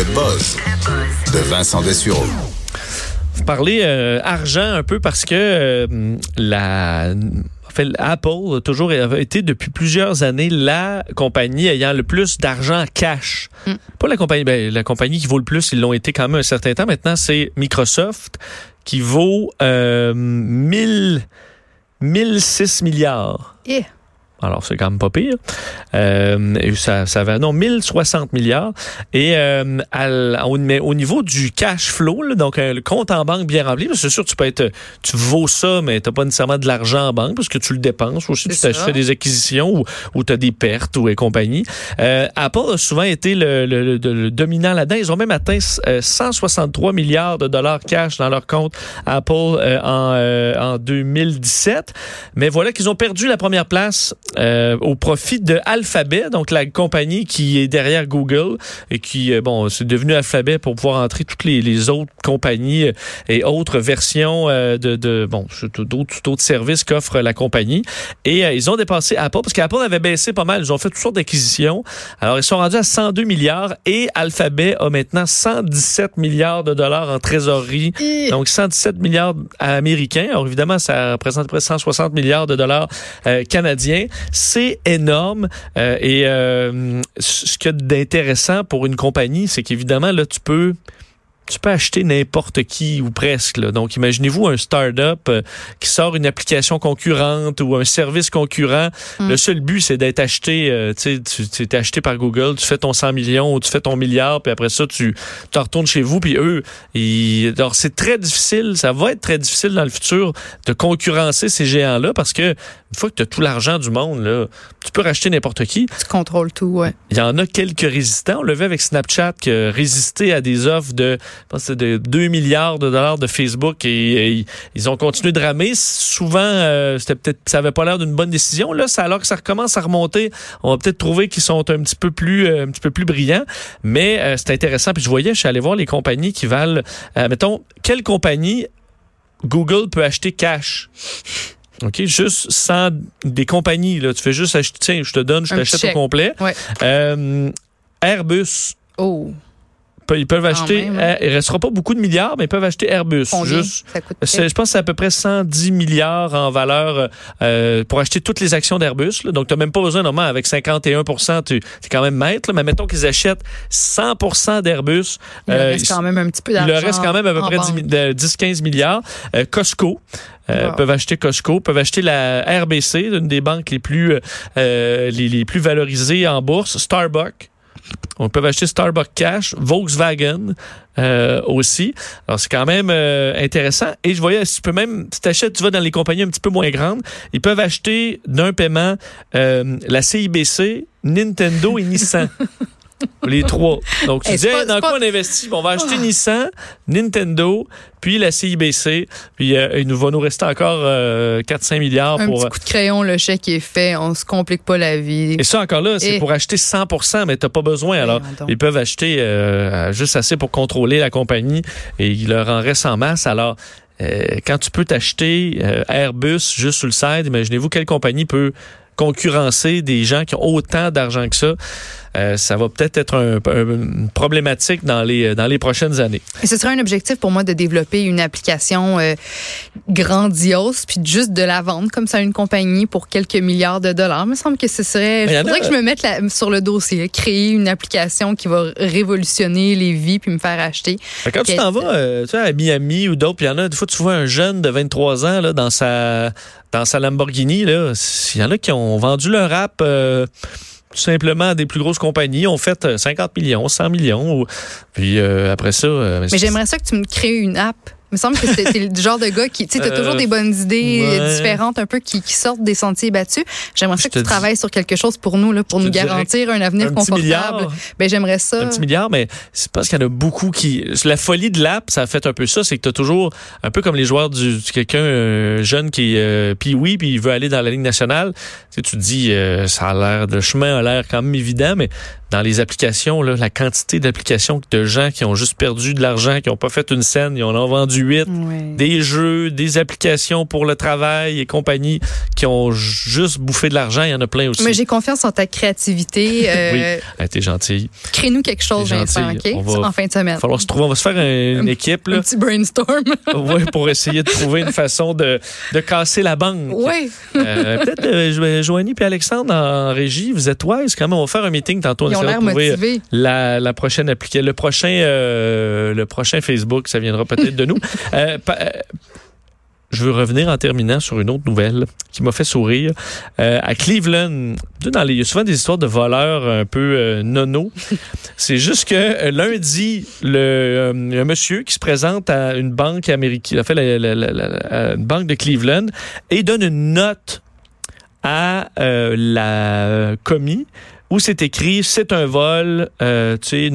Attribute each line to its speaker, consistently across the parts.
Speaker 1: Le buzz de Vincent Dessureau.
Speaker 2: Vous parlez euh, argent un peu parce que euh, la en fait, Apple a toujours été depuis plusieurs années la compagnie ayant le plus d'argent cash. Pas la compagnie, ben, la compagnie qui vaut le plus, ils l'ont été quand même un certain temps. Maintenant, c'est Microsoft qui vaut euh, 1000, 1006 milliards.
Speaker 3: Eh.
Speaker 2: Alors, c'est quand même pas pire. Euh, ça, ça va, non, 1060 milliards. Et euh, à au, mais au niveau du cash flow, là, donc euh, le compte en banque bien rempli, c'est sûr, tu peux être, tu vaux ça, mais t'as pas nécessairement de l'argent en banque parce que tu le dépenses. Aussi, tu
Speaker 3: C'est
Speaker 2: t'as
Speaker 3: ça.
Speaker 2: fait des acquisitions ou, ou tu as des pertes ou et compagnie. Euh, Apple a souvent été le, le- le- le dominant là-dedans. Ils ont même atteint euh, 163 milliards de dollars cash dans leur compte Apple euh, en, euh, en 2017. Mais voilà qu'ils ont perdu la première place euh, au profit de Alphabet, donc la compagnie qui est derrière Google et qui, euh, bon, c'est devenu Alphabet pour pouvoir entrer toutes les, les autres compagnies euh, et autres versions euh, de, de, bon, d'autres d'autres services qu'offre la compagnie. Et ils ont dépassé Apple parce qu'Apple avait baissé pas mal. Ils ont fait toutes sortes d'acquisitions. Alors, ils sont rendus à 102 milliards et Alphabet a maintenant 117 milliards de dollars en trésorerie. Donc, 117 milliards américains. Alors, évidemment, ça représente près 160 milliards de dollars canadiens. C'est énorme. Euh, et euh, ce qu'il y a d'intéressant pour une compagnie, c'est qu'évidemment, là, tu peux tu peux acheter n'importe qui ou presque. là. Donc, imaginez-vous un start-up euh, qui sort une application concurrente ou un service concurrent.
Speaker 3: Mm.
Speaker 2: Le seul but, c'est d'être acheté. euh, tu sais, tu tu es acheté par Google, tu fais ton 100 millions ou tu fais ton milliard, puis après ça, tu t'en retournes chez vous, puis eux, ils... alors c'est très difficile, ça va être très difficile dans le futur de concurrencer ces géants-là parce que une fois que tu as tout l'argent du monde, là, tu peux racheter n'importe qui.
Speaker 3: Tu contrôles tout, ouais.
Speaker 2: Il y en a quelques résistants. On le vu avec Snapchat qui a résisté à des offres de, que c'est de 2 milliards de dollars de Facebook et, et ils ont continué de ramer. Souvent, euh, c'était peut-être, ça avait pas l'air d'une bonne décision. Là, ça, alors que ça recommence à remonter, on va peut-être trouver qu'ils sont un petit peu plus, euh, un petit peu plus brillants. Mais euh, c'est intéressant. Puis je voyais, je suis allé voir les compagnies qui valent, euh, mettons, quelle compagnie Google peut acheter cash? OK, juste sans des compagnies, là. Tu fais juste acheter, tiens, je te donne, je t'achète au complet.
Speaker 3: Ouais.
Speaker 2: Airbus,
Speaker 3: Oh.
Speaker 2: Ils peuvent acheter,
Speaker 3: même, hein.
Speaker 2: euh, il restera pas beaucoup de milliards, mais ils peuvent acheter Airbus. Juste, je pense que c'est à peu près 110 milliards en valeur euh, pour acheter toutes les actions d'Airbus. Donc, tu n'as même pas besoin, normalement, avec 51% tu es quand même maître. là. Mais mettons qu'ils achètent 100% d'Airbus.
Speaker 3: Il
Speaker 2: euh,
Speaker 3: reste quand même un petit peu
Speaker 2: il
Speaker 3: d'argent.
Speaker 2: leur reste quand même à peu près
Speaker 3: banque.
Speaker 2: 10 mi- de 10-15 milliards. Euh, Costco. euh,
Speaker 3: Wow.
Speaker 2: peuvent acheter Costco, peuvent acheter la RBC, une des banques les plus euh, euh, les, les plus valorisées en bourse, Starbucks. On peut acheter Starbucks Cash, Volkswagen euh, aussi. Alors c'est quand même euh, intéressant. Et je voyais, tu peux même, si t'achètes, tu vas dans les compagnies un petit peu moins grandes, ils peuvent acheter d'un paiement euh, la CIBC, Nintendo et Nissan. Les trois. Donc, tu
Speaker 3: Hey,
Speaker 2: dis,
Speaker 3: c'est pas-
Speaker 2: hey, dans quoi
Speaker 3: pas-
Speaker 2: on investit? Bon, on va acheter Nissan, Nintendo, puis la CIBC. Puis, euh, il nous va nous rester encore euh, 4-5 milliards
Speaker 3: Un
Speaker 2: pour... euh,
Speaker 3: petit coup de crayon, le chèque est fait. On se complique pas la vie.
Speaker 2: Et ça, encore là, c'est
Speaker 3: Et-
Speaker 2: pour acheter 100% mais t'as pas besoin. Alors, ils peuvent acheter euh, juste assez pour contrôler la compagnie et il leur en reste en masse. Alors, euh, quand tu peux t'acheter Airbus juste sur le site, imaginez-vous quelle compagnie peut concurrencer des gens qui ont autant d'argent que ça. Euh, ça va peut-être être un, un- une problématique dans les, dans les prochaines années.
Speaker 3: Et ce serait un objectif pour moi de développer une application euh, grandiose, puis juste de la vendre comme ça à une compagnie pour quelques milliards de dollars. Il me semble que ce serait. Il faudrait
Speaker 2: a-
Speaker 3: que je me mette la- sur le dossier, créer une application qui va révolutionner les vies puis me faire acheter.
Speaker 2: Fait Quand tu t'en vas euh, tu sais, à Miami ou d'autres, puis il y en a, des fois, tu vois un jeune de 23 ans là, dans sa dans sa Lamborghini. là. Il y en a qui ont vendu leur app euh, tout simplement des plus grosses compagnies, ont fait euh, 50 millions, 100 millions. puis euh, après ça... euh,
Speaker 3: Mais j'aimerais ça que tu me crées une app. Il me semble que c'est le genre de gars qui, tu sais, t'as
Speaker 2: Euh,
Speaker 3: toujours des bonnes idées
Speaker 2: ouais.
Speaker 3: euh, différentes, un peu qui, qui sortent des sentiers battus. J'aimerais ça que tu
Speaker 2: dis-
Speaker 3: travailles sur quelque chose pour nous, là, pour nous garantir un avenir
Speaker 2: un
Speaker 3: confortable. Ben, j'aimerais ça.
Speaker 2: un petit milliard, mais c'est parce qu'il y en a beaucoup qui... La folie de l'app, ça a fait un peu ça, c'est que tu as toujours, un peu comme les joueurs du, du quelqu'un euh, jeune qui euh, puis oui, puis il veut aller dans la Ligue nationale. Tu, sais, tu te dis, euh, ça a l'air, le chemin a l'air quand même évident, mais dans les applications, là, la quantité d'applications de gens qui ont juste perdu de l'argent, qui n'ont pas fait une scène, ils en ont vendu Des jeux, des applications pour le travail et compagnie qui ont juste bouffé de l'argent. Il y en a plein aussi.
Speaker 3: Mais j'ai confiance en ta créativité. Euh,
Speaker 2: Ah, t'es gentil.
Speaker 3: Crée-nous quelque chose, Vincent?
Speaker 2: On va-
Speaker 3: En fin de semaine.
Speaker 2: Il va falloir se trouver. On va se faire un- une équipe
Speaker 3: Un petit brainstorm.
Speaker 2: pour essayer de trouver une façon de, de casser la banque.
Speaker 3: oui.
Speaker 2: Euh, Peut-être euh, Jo- Joanie puis Alexandre en régie, vous êtes wise quand même. On va faire un meeting tantôt. On
Speaker 3: Ils ont l'air motivés.
Speaker 2: la, la prochaine application, le prochain, euh, le prochain Facebook, ça viendra peut-être de nous. Euh, euh, je veux revenir en terminant sur une autre nouvelle qui m'a fait sourire. Euh, à Cleveland, il y a souvent des histoires de voleurs un peu euh. C'est juste que lundi, le, un monsieur qui se présente à une banque américaine, il a fait la, une banque de Cleveland et donne une note à la commis où c'est écrit c'est un vol, tu sais,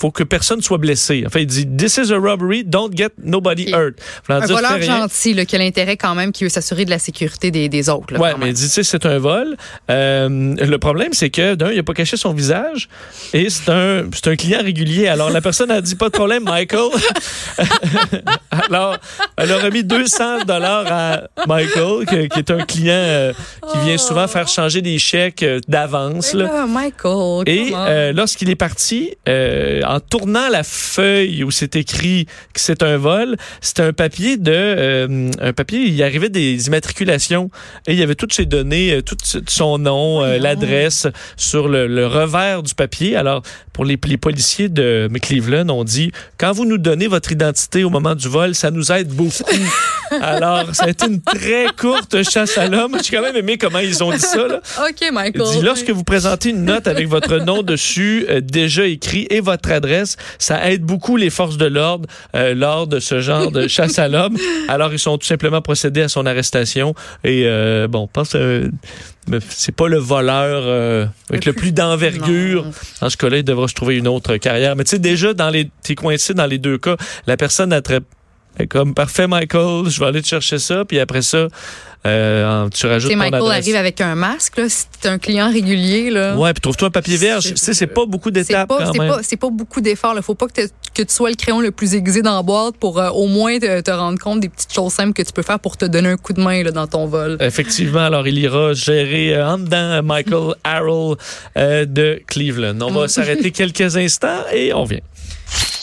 Speaker 2: faut que personne soit blessé. En fait, il dit This is a robbery, don't get nobody hurt. Voulant
Speaker 3: Un voleur gentil là, qui a l'intérêt quand même, qui veut s'assurer de la sécurité des, des autres. là,
Speaker 2: Ouais, mais il dit, c'est un vol. Euh, le problème, c'est que, d'un, il n'a pas caché son visage et c'est un, un client régulier. Alors, la personne a dit, pas de problème, Michael. Alors, elle a remis 200 dollars à Michael, qui est un client euh, qui vient souvent faire changer des chèques euh, d'avance.
Speaker 3: Michael,
Speaker 2: Et euh, lorsqu'il est parti, en tournant la feuille où c'est écrit que c'est un vol, c'était un papier de euh, un papier. Il arrivait des immatriculations et il y avait toutes ses données, euh, tout son nom, euh, l'adresse sur le, le revers du papier. Alors pour les, les policiers de Cleveland, on dit quand vous nous donnez votre identité au moment du vol, ça nous aide beaucoup. Alors ça a été une très courte chasse à l'homme. J'ai quand même aimé comment ils ont dit ça. Là.
Speaker 3: OK, Michael.
Speaker 2: Il dit, lorsque vous présentez une note avec votre nom dessus, euh, déjà écrit, et votre adresse, ça aide beaucoup les forces de l'ordre euh, lors de ce genre de chasse à l'homme. Alors, ils sont tout simplement procédés à son arrestation. Et euh, bon, pense euh, c'est pas le voleur euh, avec le plus d'envergure. Dans ce cas-là, il devra se trouver une autre carrière. Mais tu sais, déjà, dans les, t'es coincé dans les deux cas. La personne a très elle est comme parfait, Michael, je vais aller te chercher ça. Puis après ça, euh, tu rajoutes ton
Speaker 3: Michael
Speaker 2: adresse.
Speaker 3: arrive avec un masque, là, si t'es un client régulier, là.
Speaker 2: Ouais, puis trouve-toi un papier vierge.
Speaker 3: C'est-
Speaker 2: Tu sais, c'est pas beaucoup d'étapes quand
Speaker 3: c'est
Speaker 2: même.
Speaker 3: pas, c'est pas beaucoup d'efforts. Il faut pas que, tu sois le crayon le plus aiguisé dans la boîte pour euh, au moins te, te rendre compte des petites choses simples que tu peux faire pour te donner un coup de main là, dans ton vol.
Speaker 2: Effectivement, alors il ira gérer euh, en dedans Michael Harrell euh, de Cleveland. On va s'arrêter quelques instants et on vient.